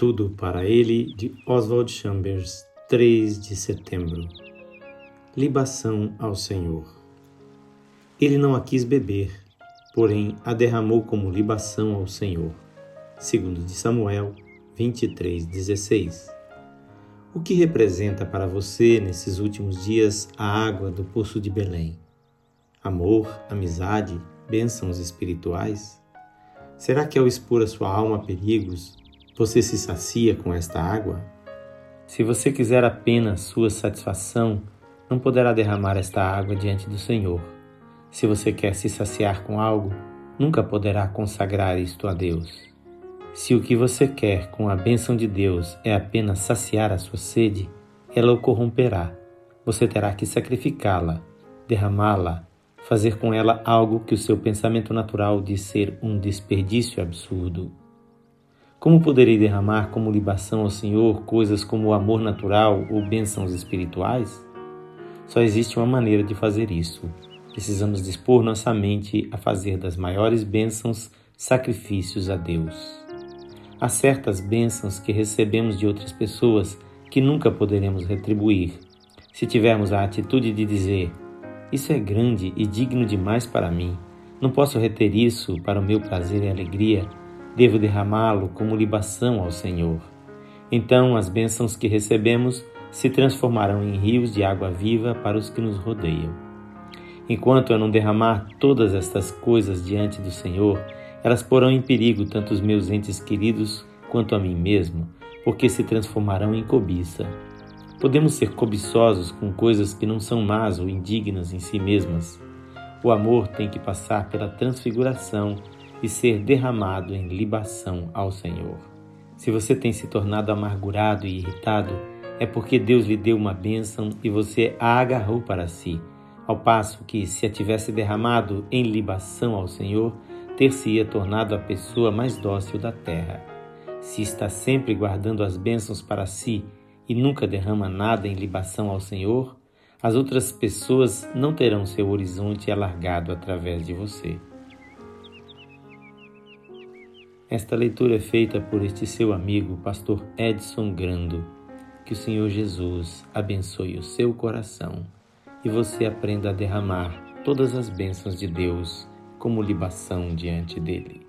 Tudo para ele, de Oswald Chambers, 3 de setembro. Libação ao Senhor. Ele não a quis beber, porém a derramou como libação ao Senhor. Segundo de Samuel 23:16. O que representa para você nesses últimos dias a água do poço de Belém? Amor, amizade, bênçãos espirituais? Será que ao expor a sua alma a perigos, você se sacia com esta água? Se você quiser apenas sua satisfação, não poderá derramar esta água diante do Senhor. Se você quer se saciar com algo, nunca poderá consagrar isto a Deus. Se o que você quer com a bênção de Deus é apenas saciar a sua sede, ela o corromperá. Você terá que sacrificá-la, derramá-la, fazer com ela algo que o seu pensamento natural diz ser um desperdício absurdo. Como poderei derramar como libação ao Senhor coisas como o amor natural ou bênçãos espirituais? Só existe uma maneira de fazer isso. Precisamos dispor nossa mente a fazer das maiores bênçãos sacrifícios a Deus. Há certas bênçãos que recebemos de outras pessoas que nunca poderemos retribuir. Se tivermos a atitude de dizer: Isso é grande e digno demais para mim, não posso reter isso para o meu prazer e alegria devo derramá-lo como libação ao Senhor. Então as bênçãos que recebemos se transformarão em rios de água viva para os que nos rodeiam. Enquanto eu não derramar todas estas coisas diante do Senhor, elas porão em perigo tanto os meus entes queridos quanto a mim mesmo, porque se transformarão em cobiça. Podemos ser cobiçosos com coisas que não são más ou indignas em si mesmas. O amor tem que passar pela transfiguração e ser derramado em libação ao Senhor. Se você tem se tornado amargurado e irritado, é porque Deus lhe deu uma bênção e você a agarrou para si, ao passo que, se a tivesse derramado em libação ao Senhor, ter-se-ia tornado a pessoa mais dócil da terra. Se está sempre guardando as bênçãos para si e nunca derrama nada em libação ao Senhor, as outras pessoas não terão seu horizonte alargado através de você. Esta leitura é feita por este seu amigo, pastor Edson Grando. Que o Senhor Jesus abençoe o seu coração e você aprenda a derramar todas as bênçãos de Deus como libação diante dele.